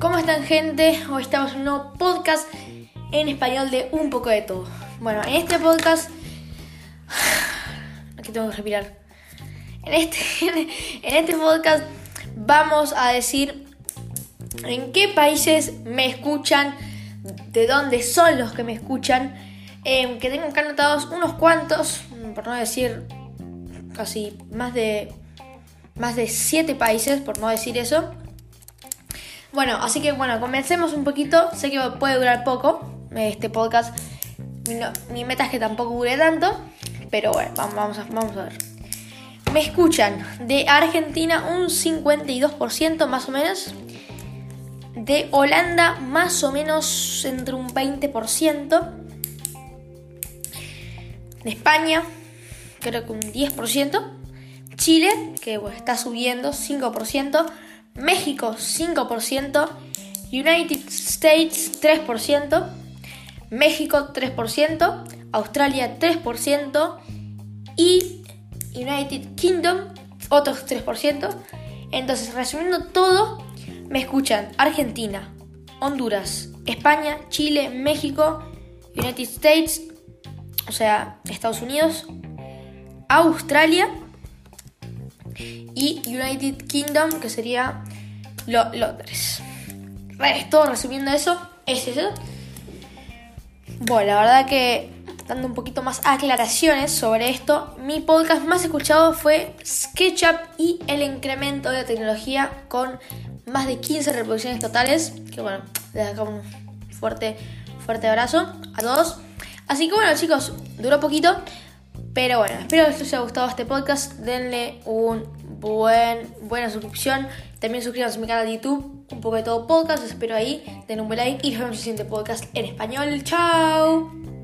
¿Cómo están gente? Hoy estamos en un nuevo podcast en español de un poco de todo. Bueno, en este podcast... Aquí tengo que respirar. En este, en este podcast vamos a decir en qué países me escuchan, de dónde son los que me escuchan, em, que tengo acá anotados unos cuantos, por no decir casi más de más de 7 países, por no decir eso. Bueno, así que bueno, comencemos un poquito. Sé que puede durar poco este podcast. mi meta es que tampoco dure tanto. Pero bueno, vamos a, vamos a ver. Me escuchan de Argentina un 52% más o menos. De Holanda más o menos entre un 20%. De España creo que un 10%. Chile, que está subiendo 5%. México 5%, United States 3%, México 3%, Australia 3% y United Kingdom otros 3%. Entonces, resumiendo todo, me escuchan Argentina, Honduras, España, Chile, México, United States, o sea, Estados Unidos, Australia y United Kingdom, que sería Londres. Todo resumiendo eso, es eso. Bueno, la verdad que dando un poquito más aclaraciones sobre esto, mi podcast más escuchado fue SketchUp y el incremento de tecnología con más de 15 reproducciones totales. Que bueno, les dejo un fuerte, fuerte abrazo a todos. Así que bueno chicos, duró poquito, pero bueno, espero que les haya gustado este podcast. Denle un buen, buena suscripción. También suscríbanse a mi canal de YouTube, un poco de todo podcast. espero ahí. Den un buen like y nos vemos en el siguiente podcast en español. ¡Chao!